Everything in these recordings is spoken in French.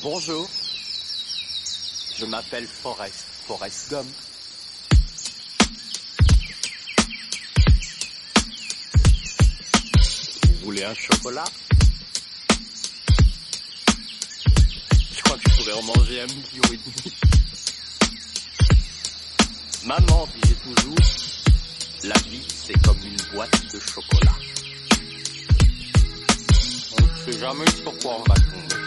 Bonjour. Je m'appelle Forrest, Forrest Gump. Vous voulez un chocolat? Je crois que je pourrais en manger un million et demi. Maman disait toujours, la vie c'est comme une boîte de chocolat. On ne sait jamais sur quoi on va tomber.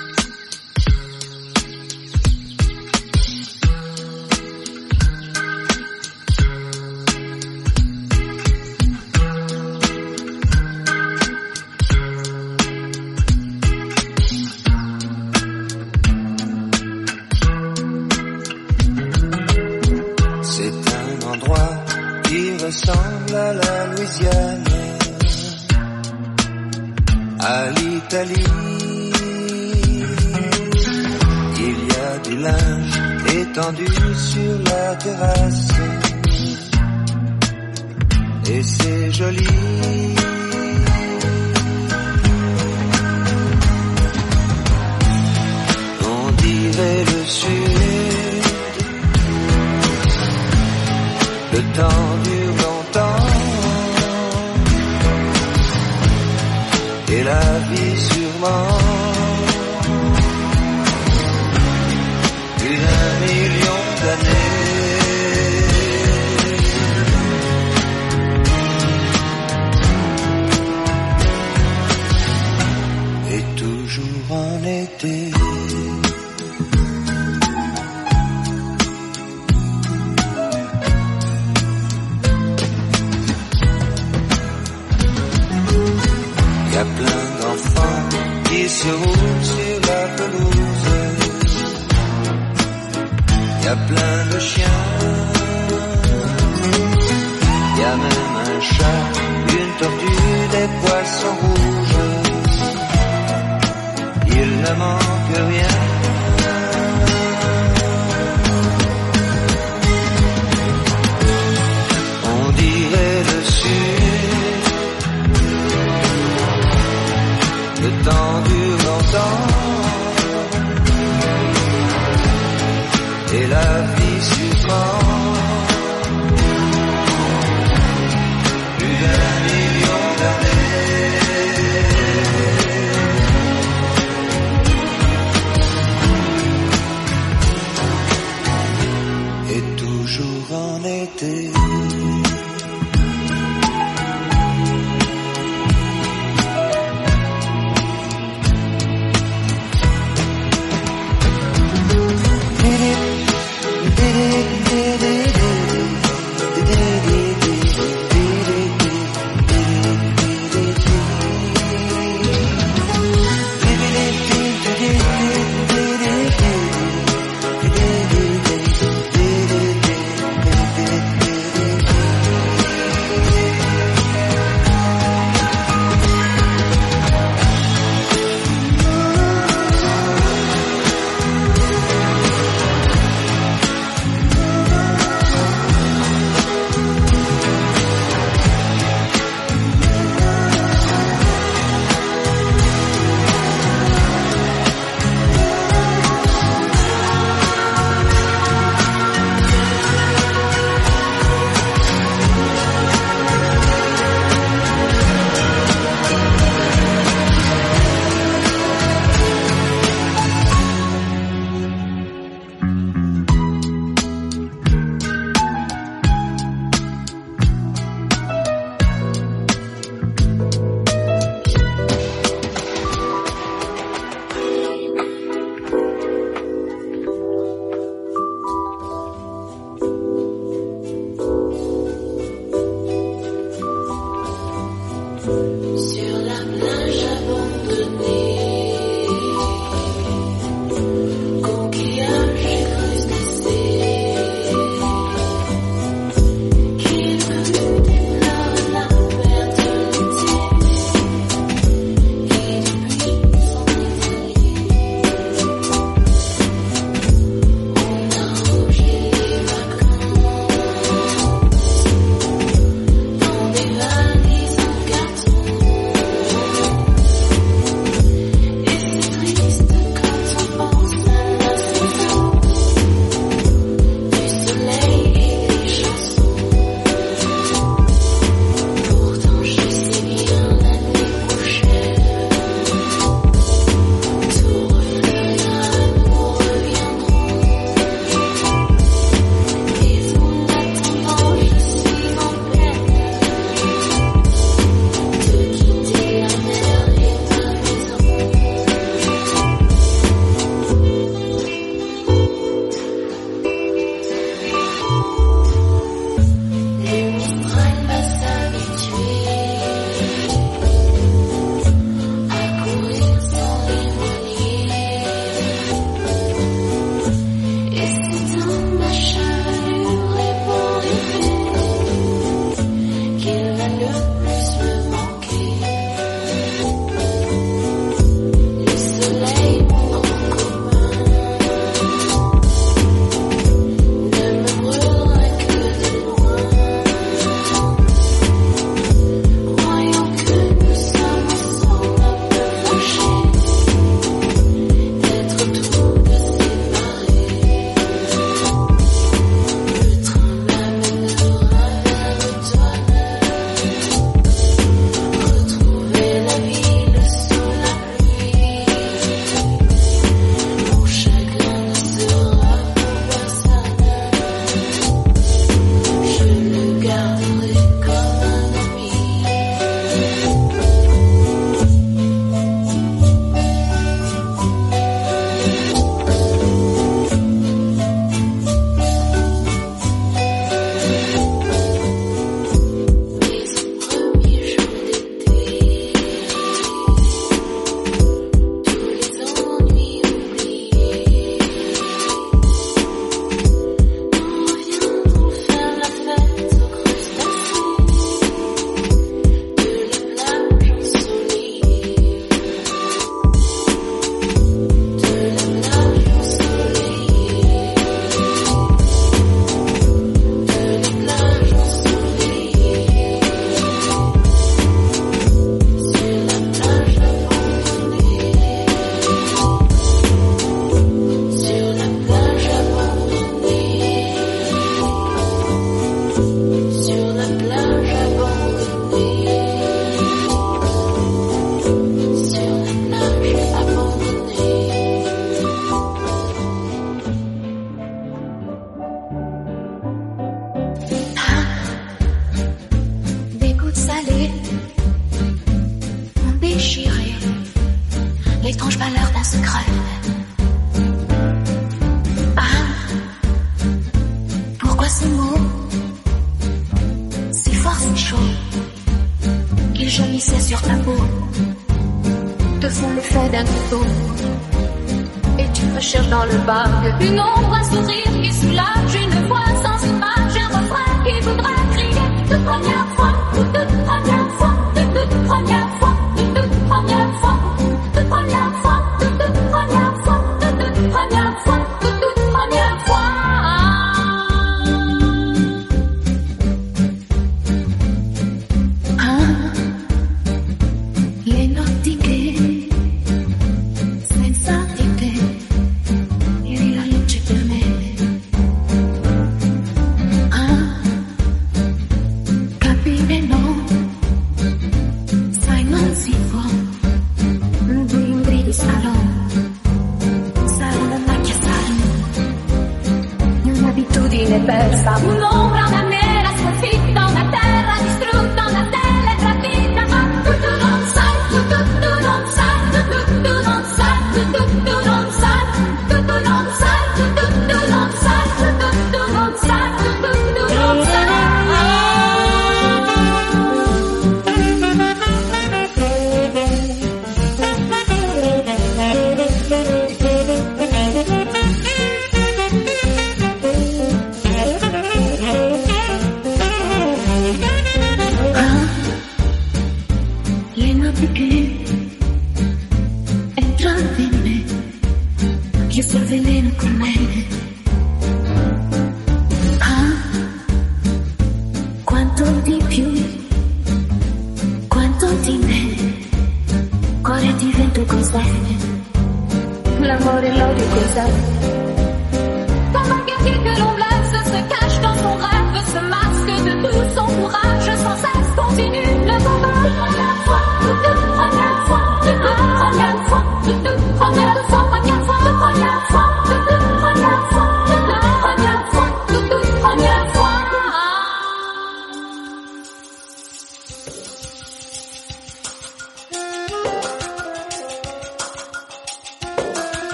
L'amore e l'odio cos'è.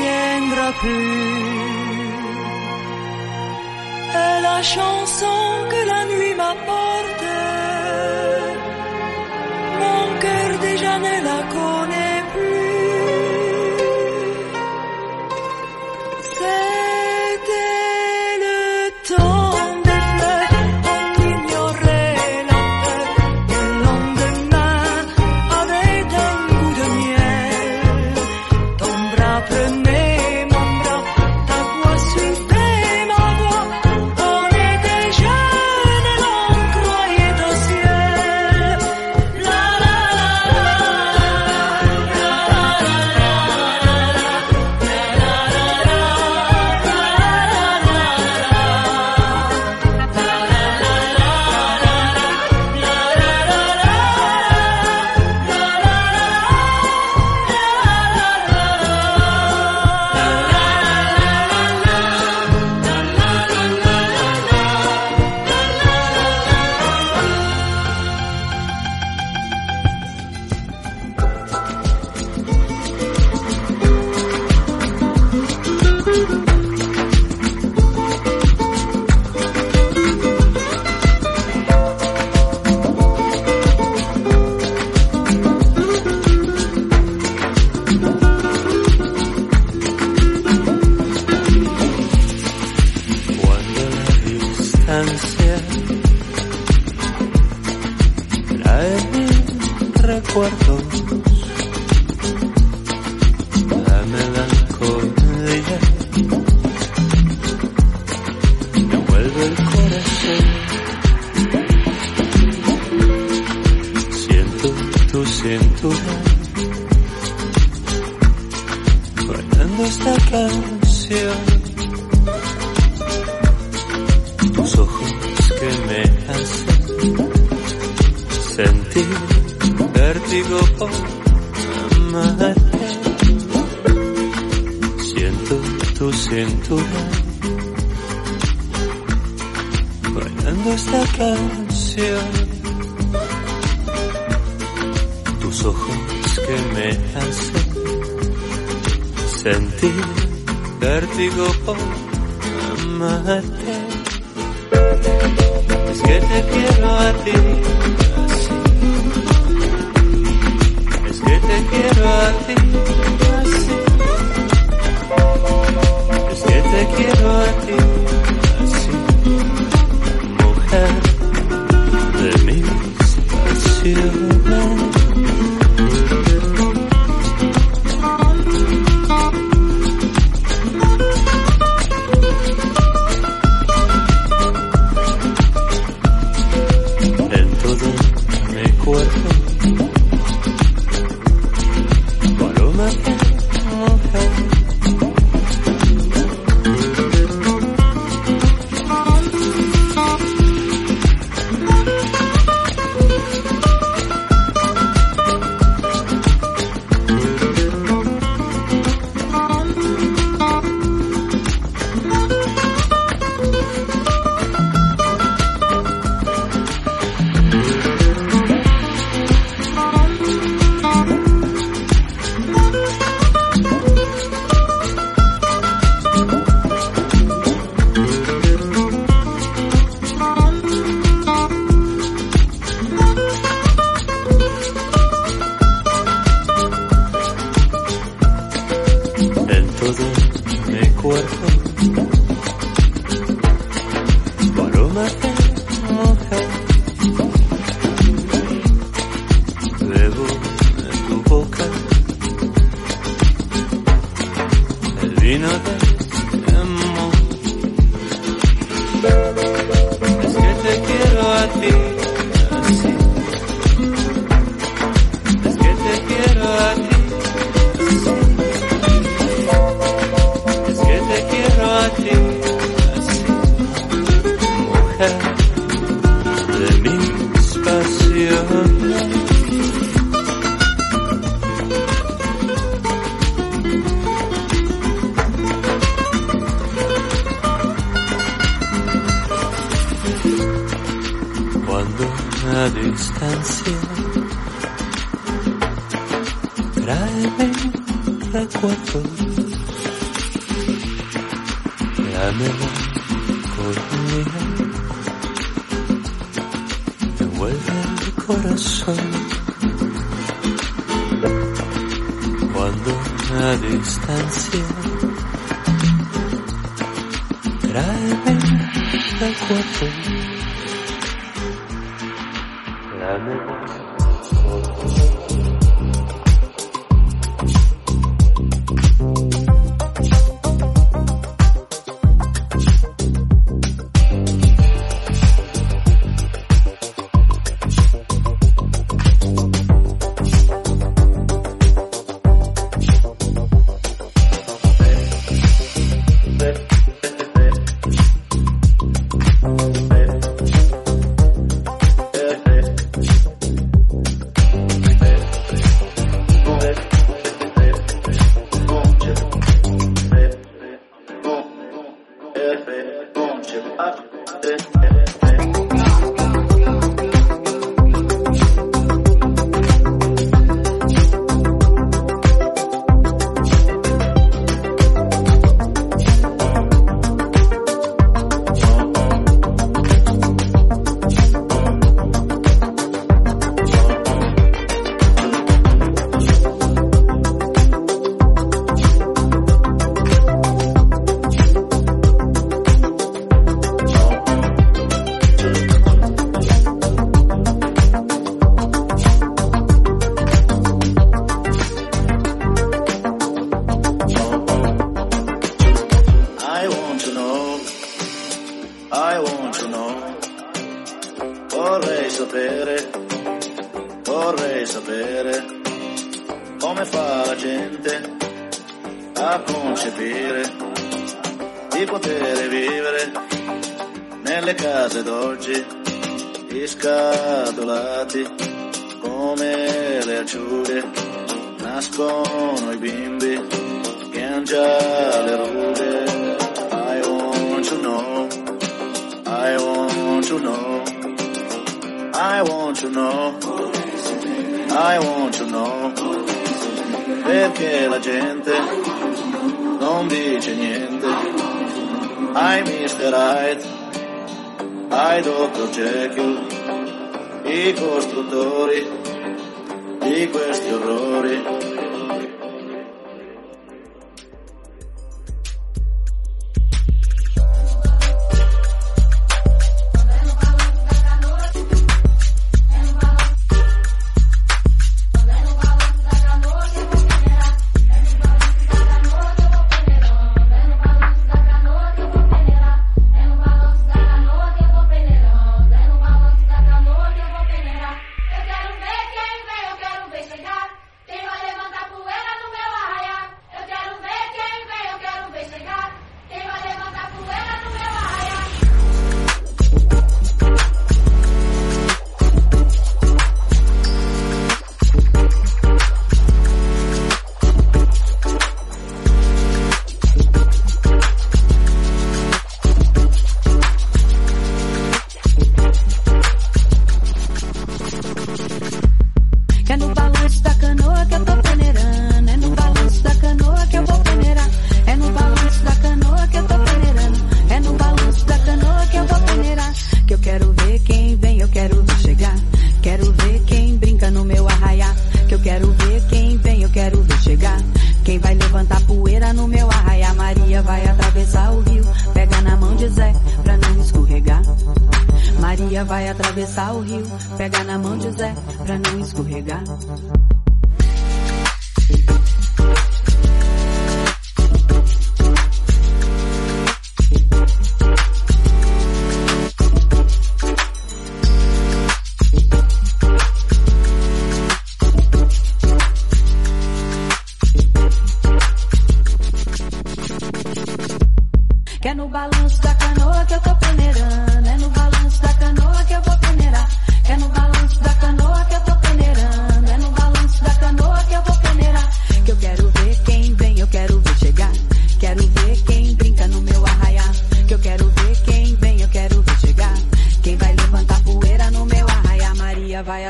reviendra plus. La chanson que la nuit m'apporte, mon cœur déjà ne la connaît.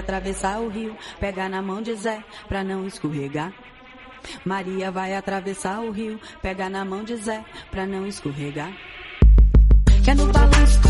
atravessar o rio, pegar na mão de Zé pra não escorregar. Maria vai atravessar o rio, pegar na mão de Zé pra não escorregar. Quer no balanço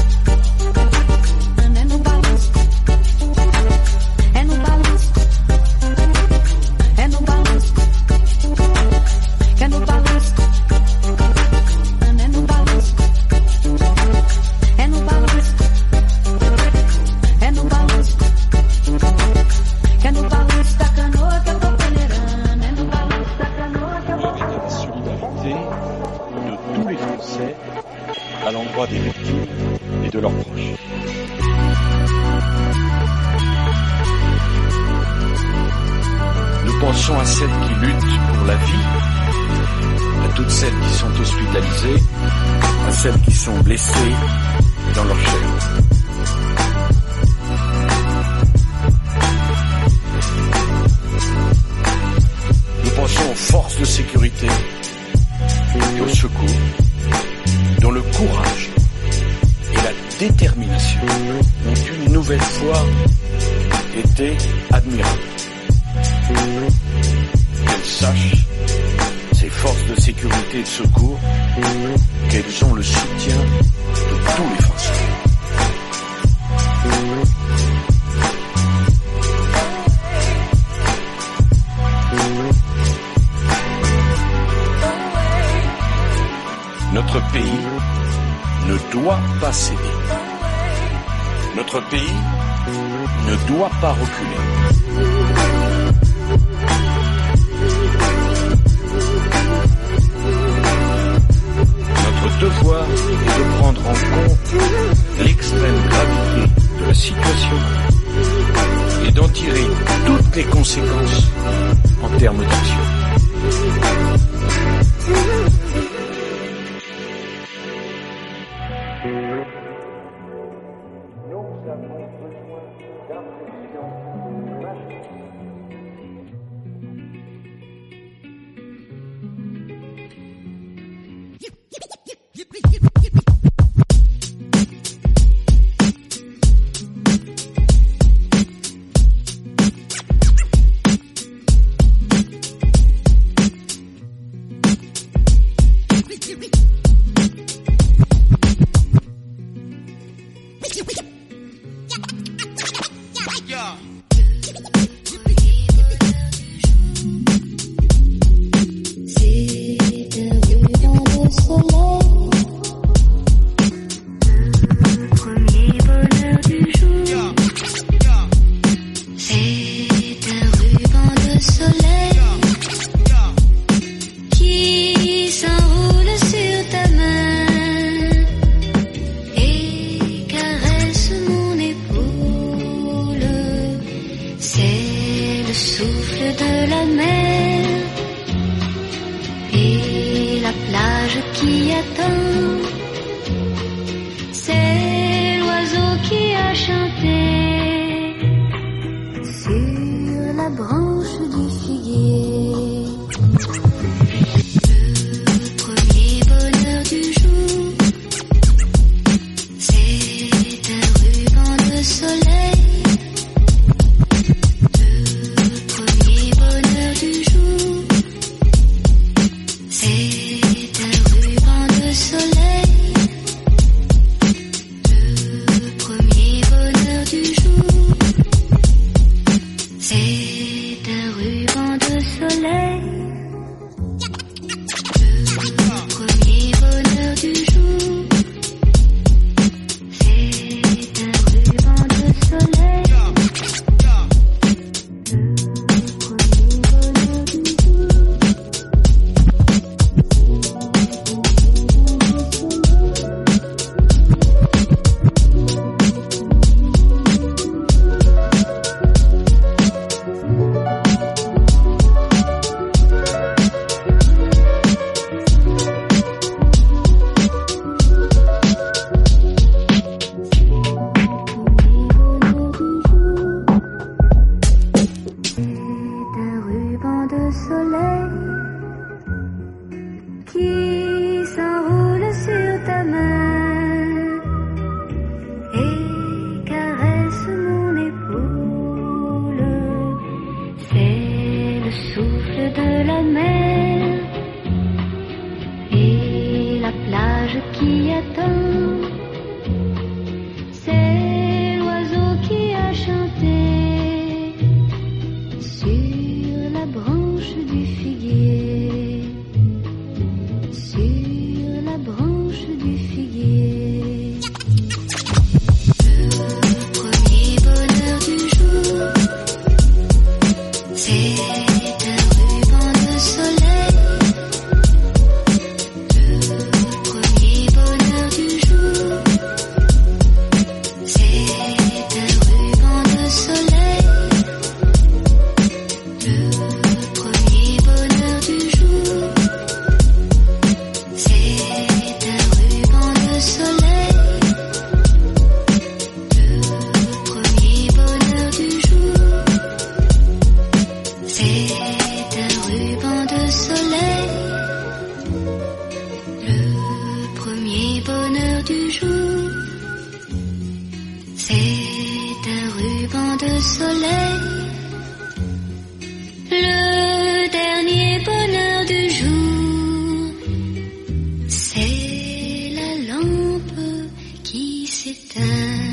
qui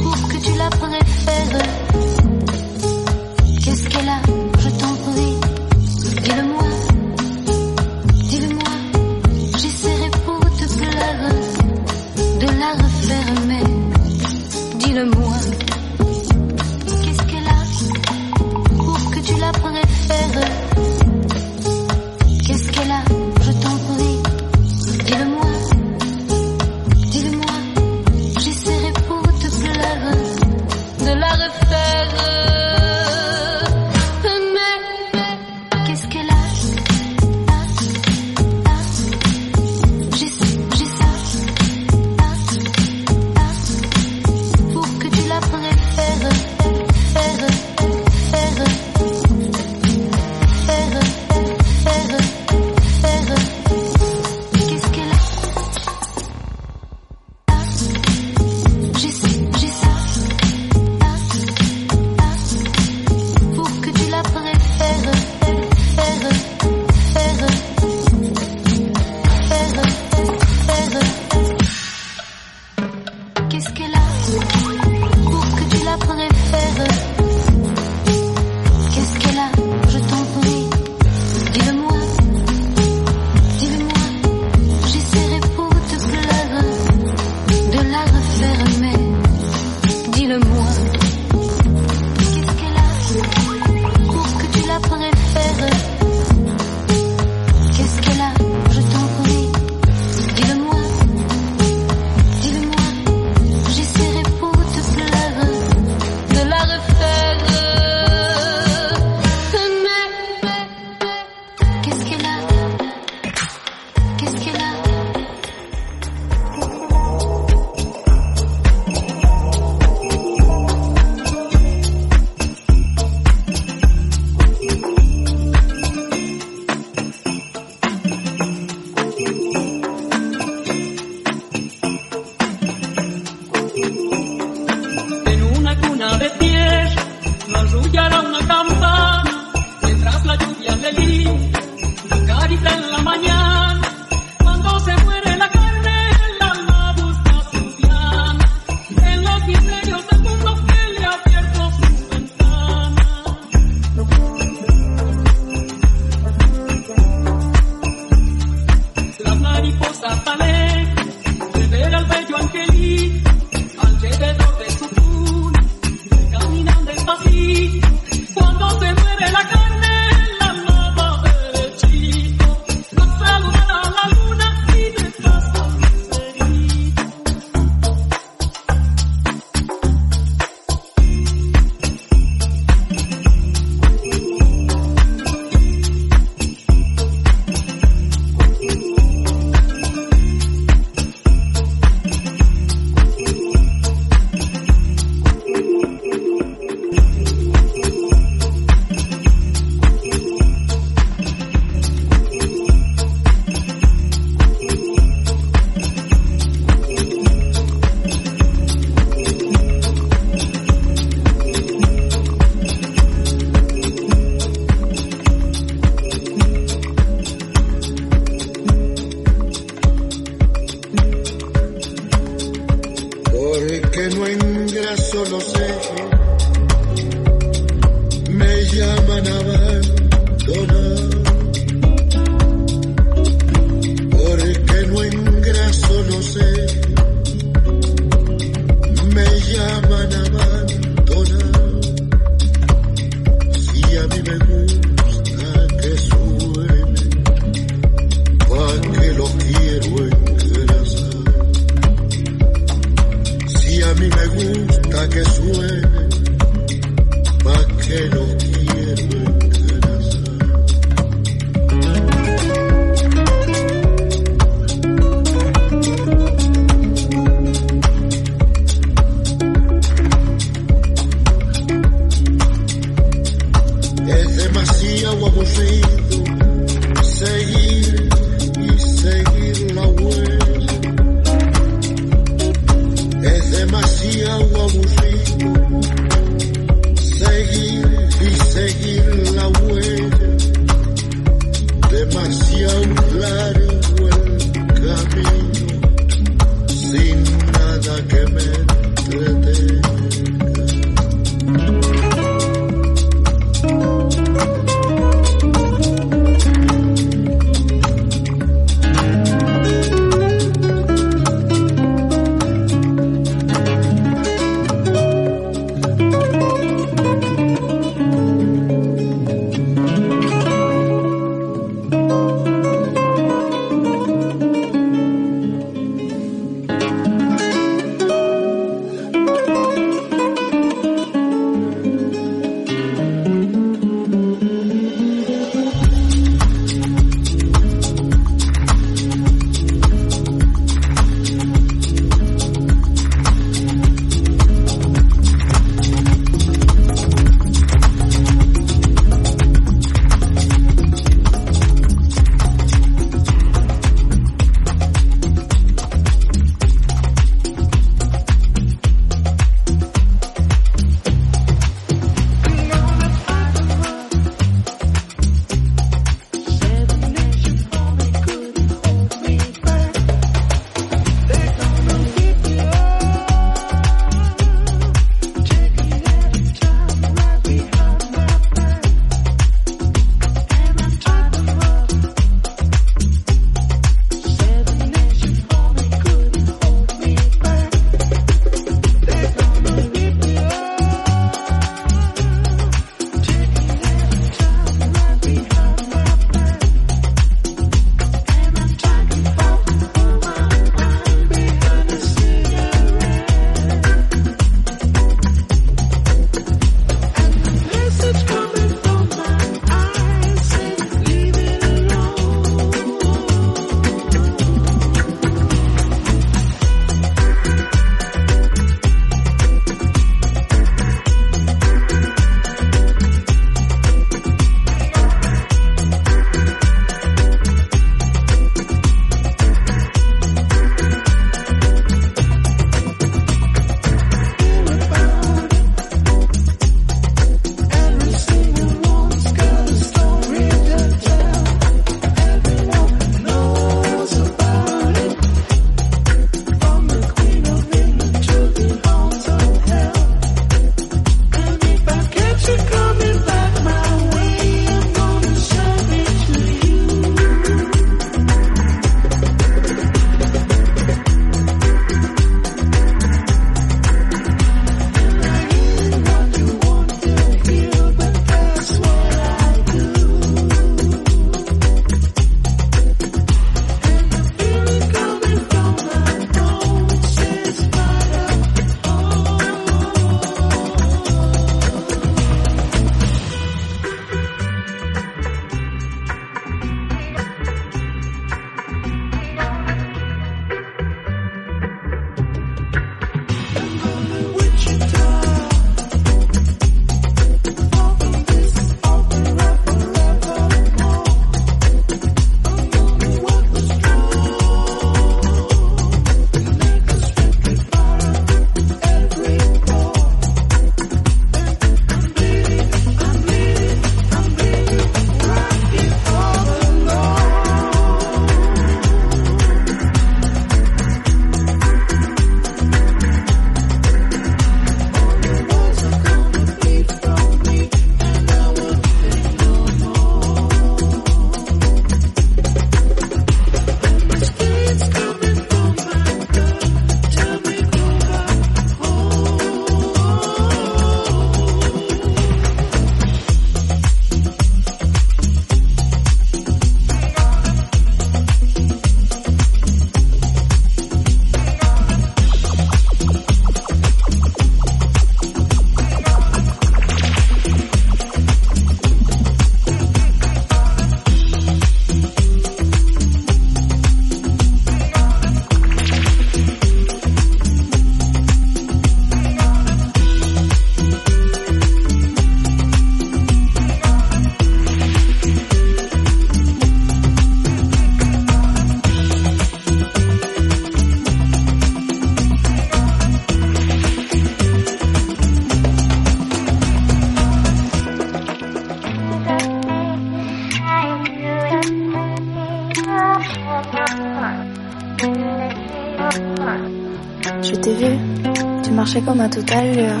comme un tout à l'heure.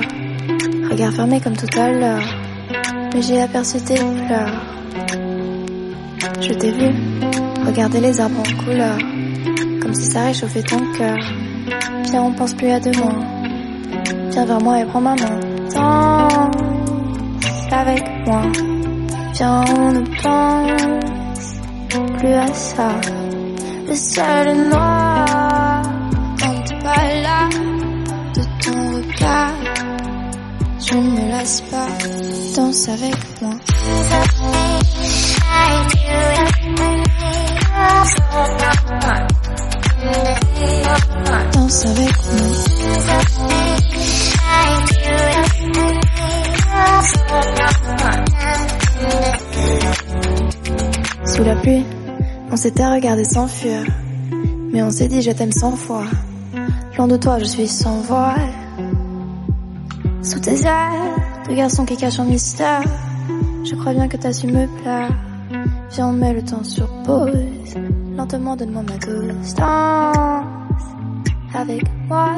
Regard fermé comme tout à l'heure. Mais j'ai aperçu tes pleurs. Je t'ai vu, regarder les arbres en couleur. Comme si ça réchauffait ton cœur. Viens, on pense plus à demain. Viens vers moi et prends ma main. Danse avec moi. Viens, on ne pense plus à ça. Le est noir Avec moi. Sous la pluie, on s'était regardé sans fuir. Mais on s'est dit je t'aime cent fois. Loin de toi, je suis sans voile. Sous tes ailes, de garçon qui cache un mystère. Je crois bien que t'as su me plaire. Viens, on met le temps sur pause. Lentement, donne-moi ma dose. Avec moi.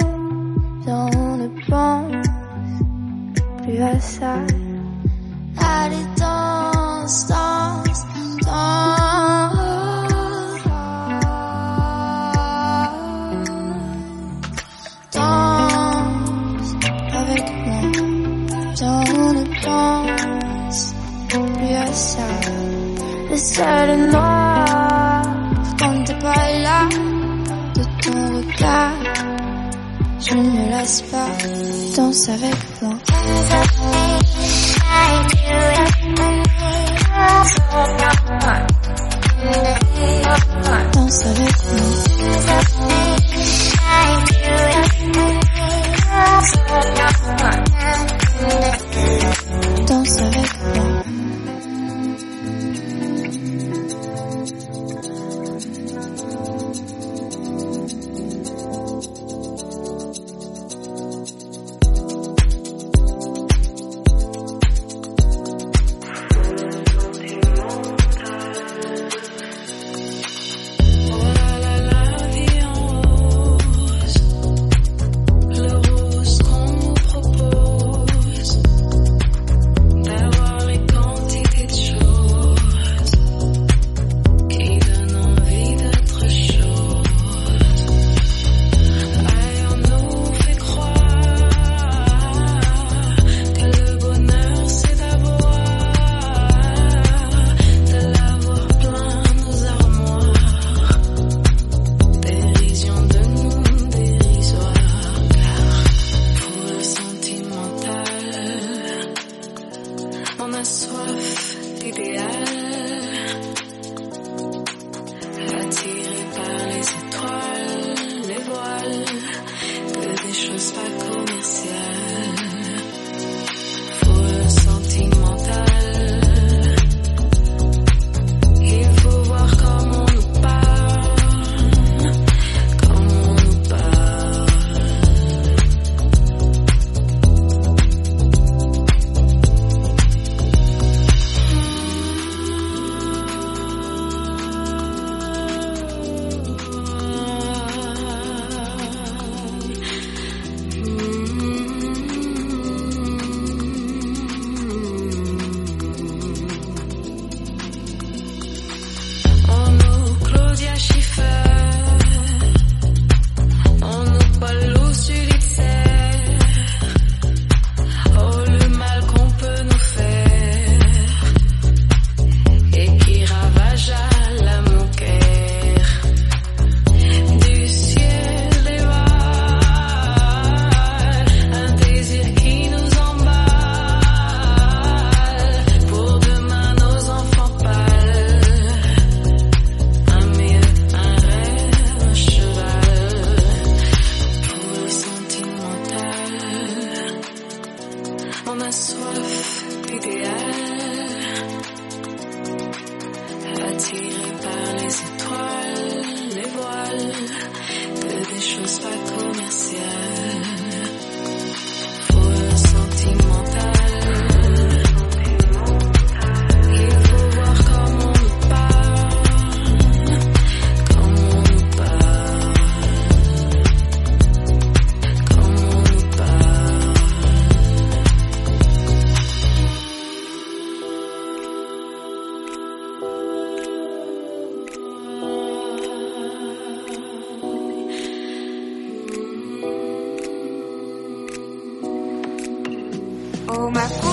Oh, my.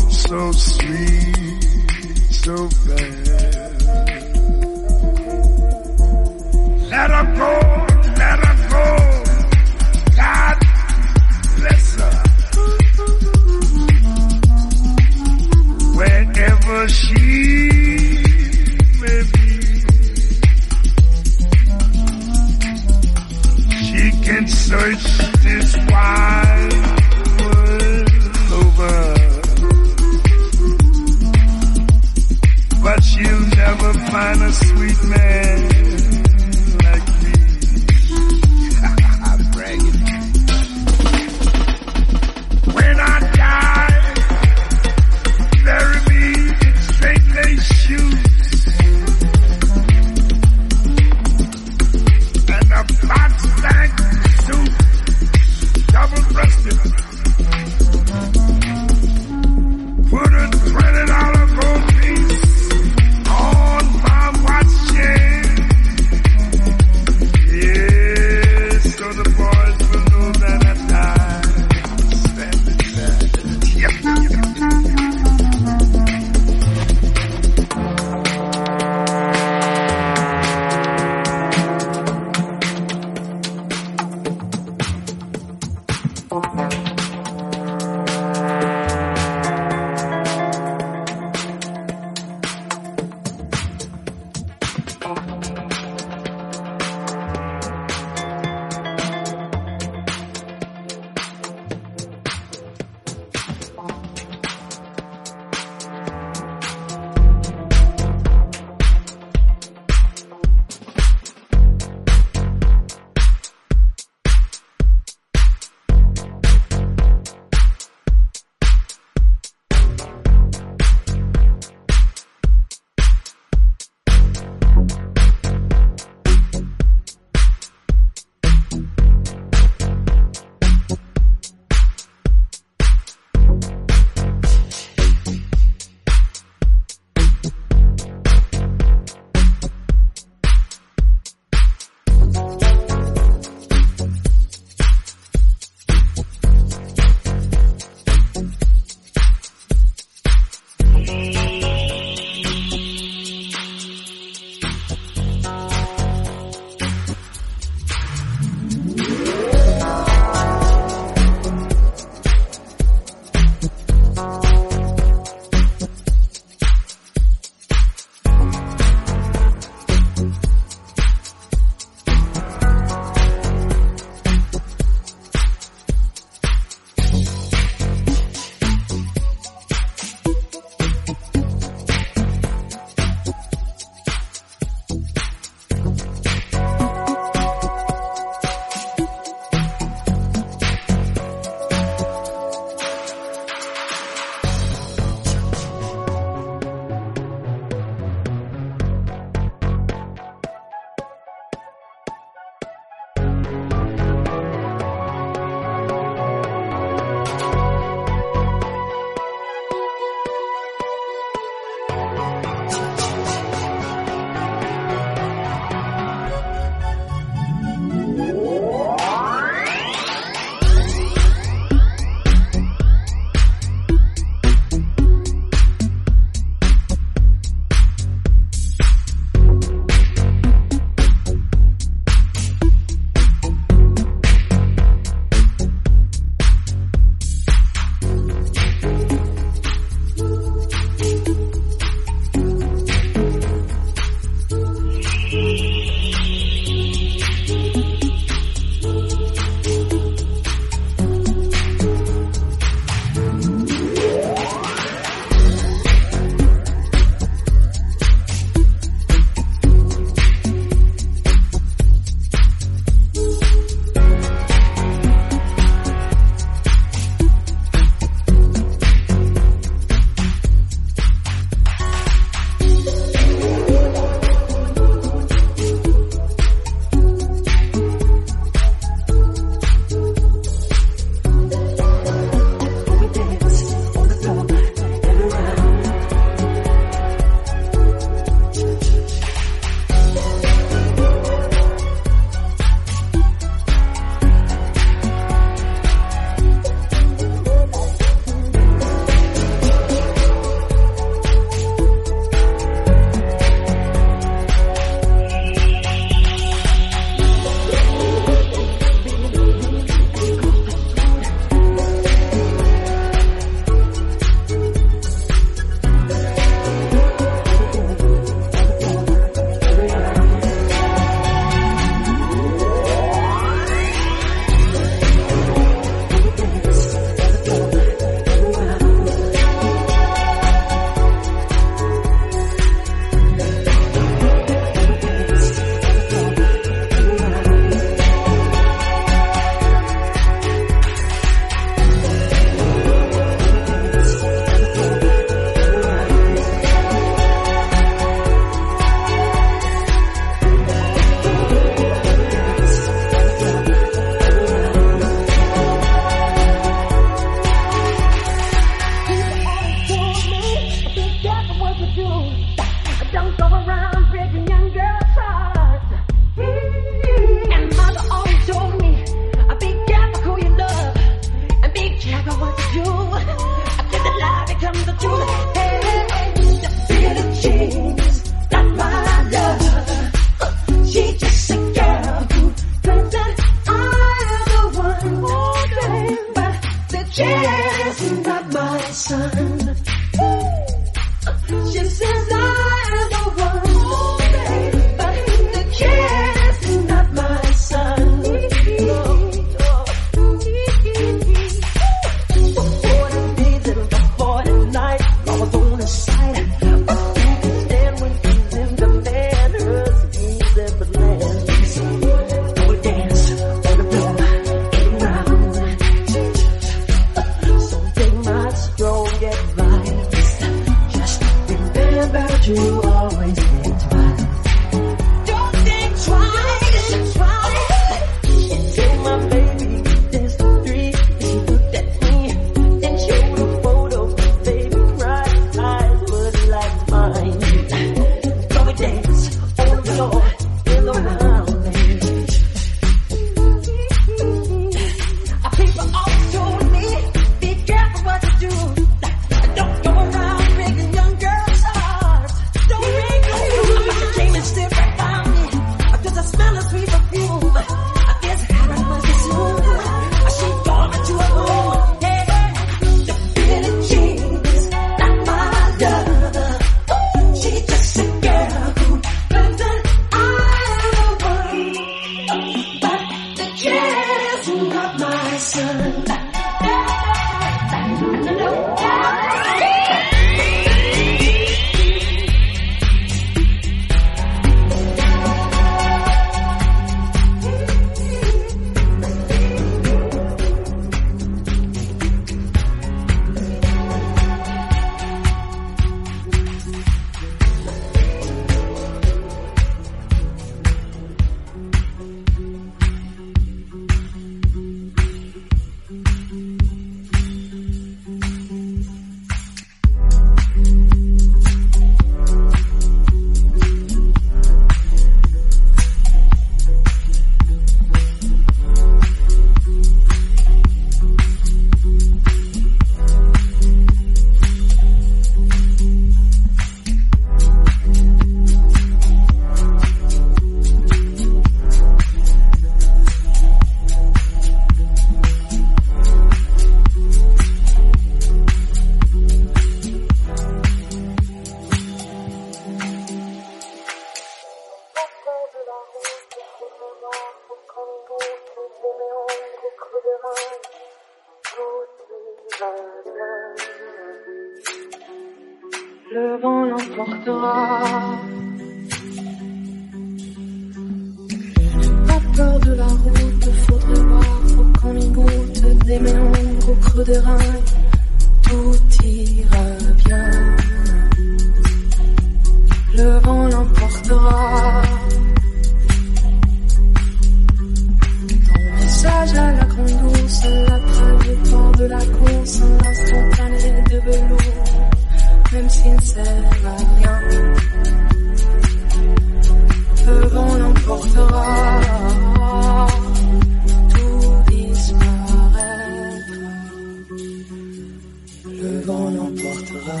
Vent l'emportera.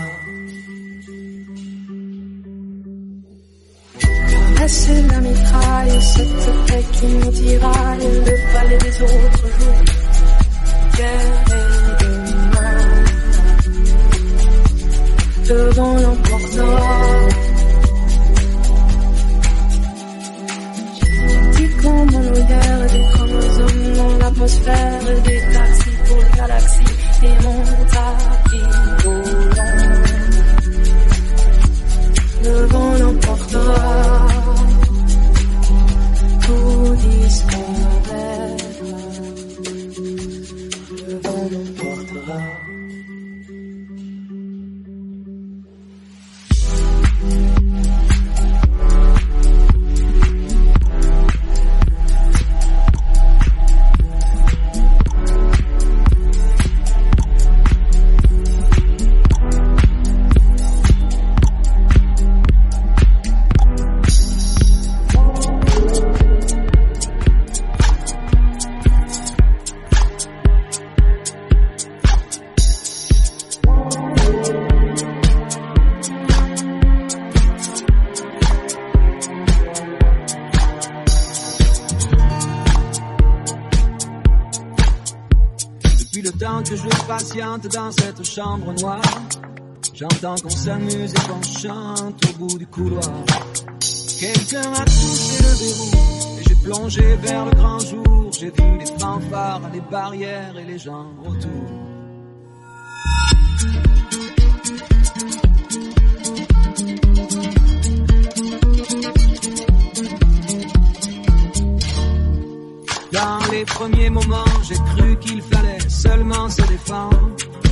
Laissez la mitraille, cette paix qui nous tiraille, le palais des autres jours. Guerre demain. Le vent l'emportera. Comme mon odeur des chromosomes dans l'atmosphère, des taxis pour la galaxie, et mon dans cette chambre noire, j'entends qu'on s'amuse et qu'on chante au bout du couloir. Quelqu'un a poussé le verrou et j'ai plongé vers le grand jour. J'ai vu les fanfares, les barrières et les gens autour. Dans les premiers moments, j'ai cru qu'il fallait seulement se défendre.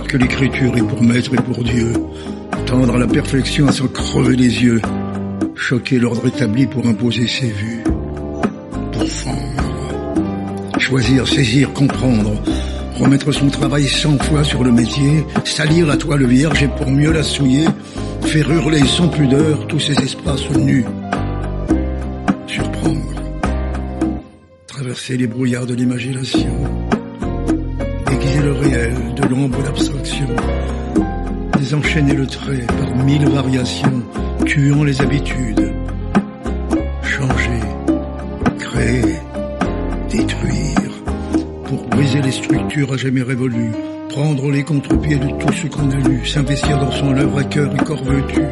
Que l'écriture et pour maître et pour Dieu, tendre à la perfection à s'en crever les yeux, choquer l'ordre établi pour imposer ses vues, pour fendre, choisir, saisir, comprendre, remettre son travail cent fois sur le métier, salir la toile vierge et pour mieux la souiller, faire hurler sans pudeur tous ces espaces nus, surprendre, traverser les brouillards de l'imagination, le réel de l'ombre et l'abstraction, désenchaîner le trait par mille variations, tuant les habitudes, changer, créer, détruire, pour briser les structures à jamais révolues, prendre les contre-pieds de tout ce qu'on a lu, s'investir dans son œuvre à cœur et corps vêtu,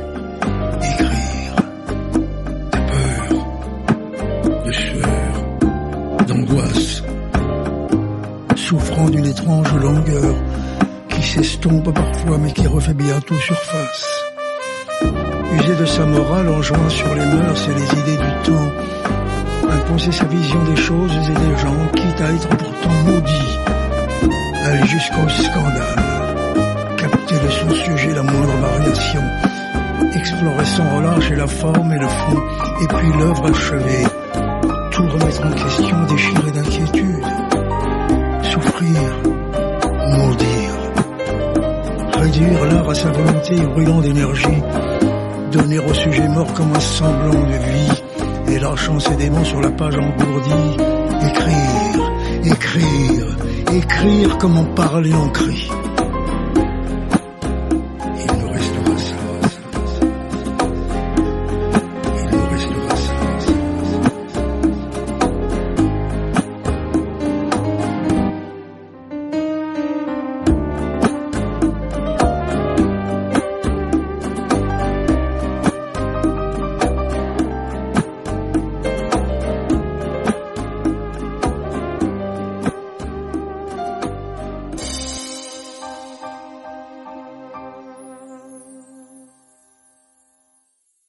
mais qui refait bientôt surface. User de sa morale en jouant sur les mœurs et les idées du temps, imposer sa vision des choses et des gens, quitte à être pourtant maudit, aller jusqu'au scandale, capter de son sujet la moindre variation, explorer sans relâche la forme et le fond, et puis l'œuvre achevée, tout remettre en question, déchiré d'inquiétude, à sa volonté brûlant d'énergie, donner au sujet mort comme un semblant de vie, et lâchant ses démons sur la page engourdie, écrire, écrire, écrire comme on parlait en crie.